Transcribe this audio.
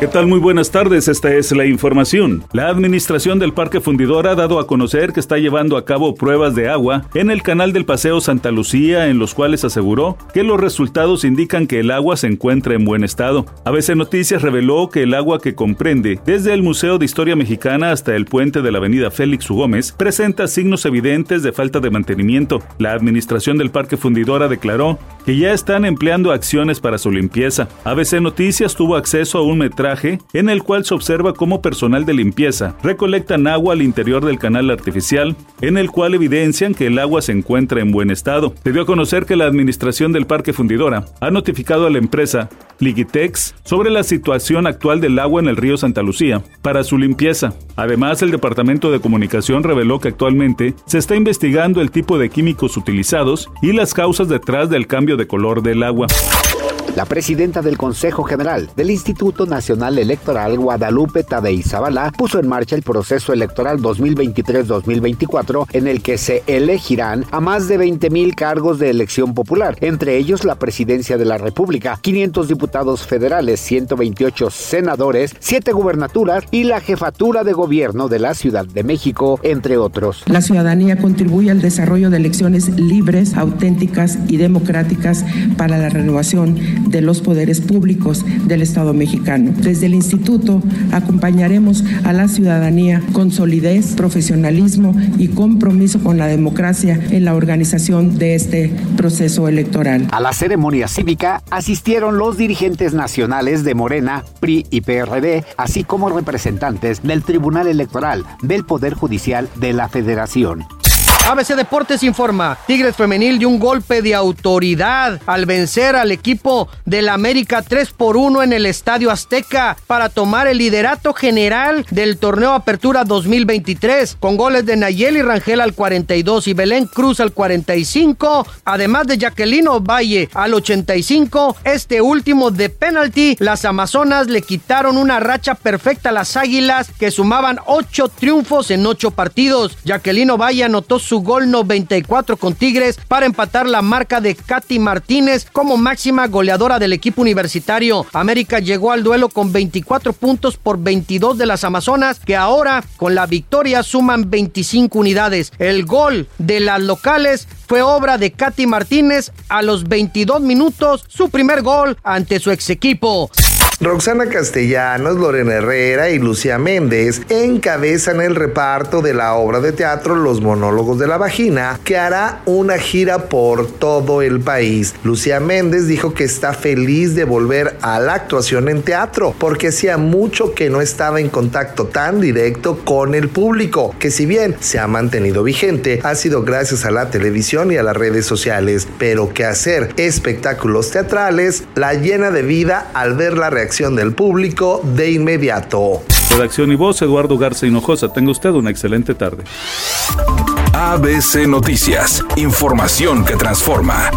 ¿Qué tal? Muy buenas tardes, esta es la información. La administración del Parque Fundidor ha dado a conocer que está llevando a cabo pruebas de agua en el canal del Paseo Santa Lucía, en los cuales aseguró que los resultados indican que el agua se encuentra en buen estado. ABC Noticias reveló que el agua que comprende desde el Museo de Historia Mexicana hasta el puente de la avenida Félix U. Gómez presenta signos evidentes de falta de mantenimiento. La administración del Parque Fundidora declaró que ya están empleando acciones para su limpieza. ABC Noticias tuvo acceso a un metraje en el cual se observa cómo personal de limpieza recolectan agua al interior del canal artificial, en el cual evidencian que el agua se encuentra en buen estado. Se dio a conocer que la administración del Parque Fundidora ha notificado a la empresa Ligitex sobre la situación actual del agua en el río Santa Lucía para su limpieza. Además, el Departamento de Comunicación reveló que actualmente se está investigando el tipo de químicos utilizados y las causas detrás del cambio de color del agua. La presidenta del Consejo General del Instituto Nacional Electoral, Guadalupe Tadei Zavala, puso en marcha el proceso electoral 2023-2024 en el que se elegirán a más de 20.000 cargos de elección popular, entre ellos la presidencia de la República, 500 diputados federales, 128 senadores, 7 gubernaturas y la jefatura de gobierno de la Ciudad de México, entre otros. La ciudadanía contribuye al desarrollo de elecciones libres, auténticas y democráticas para la renovación de los poderes públicos del Estado mexicano. Desde el instituto acompañaremos a la ciudadanía con solidez, profesionalismo y compromiso con la democracia en la organización de este proceso electoral. A la ceremonia cívica asistieron los dirigentes nacionales de Morena, PRI y PRD, así como representantes del Tribunal Electoral del Poder Judicial de la Federación. ABC Deportes informa, Tigres Femenil dio un golpe de autoridad al vencer al equipo del América 3 por 1 en el Estadio Azteca para tomar el liderato general del torneo Apertura 2023 con goles de Nayeli Rangel al 42 y Belén Cruz al 45, además de Jacqueline Valle al 85, este último de penalti, las Amazonas le quitaron una racha perfecta a las Águilas que sumaban 8 triunfos en 8 partidos. Jacqueline Valle anotó su gol 94 con Tigres para empatar la marca de Katy Martínez como máxima goleadora del equipo universitario. América llegó al duelo con 24 puntos por 22 de las Amazonas, que ahora con la victoria suman 25 unidades. El gol de las locales fue obra de Katy Martínez a los 22 minutos, su primer gol ante su ex equipo. Roxana Castellanos, Lorena Herrera y Lucía Méndez encabezan el reparto de la obra de teatro Los Monólogos de la Vagina, que hará una gira por todo el país. Lucía Méndez dijo que está feliz de volver a la actuación en teatro, porque hacía mucho que no estaba en contacto tan directo con el público, que si bien se ha mantenido vigente, ha sido gracias a la televisión y a las redes sociales, pero que hacer espectáculos teatrales la llena de vida al ver la reacción del público de inmediato. Redacción y voz, Eduardo Garza Hinojosa. Tenga usted una excelente tarde. ABC Noticias, información que transforma.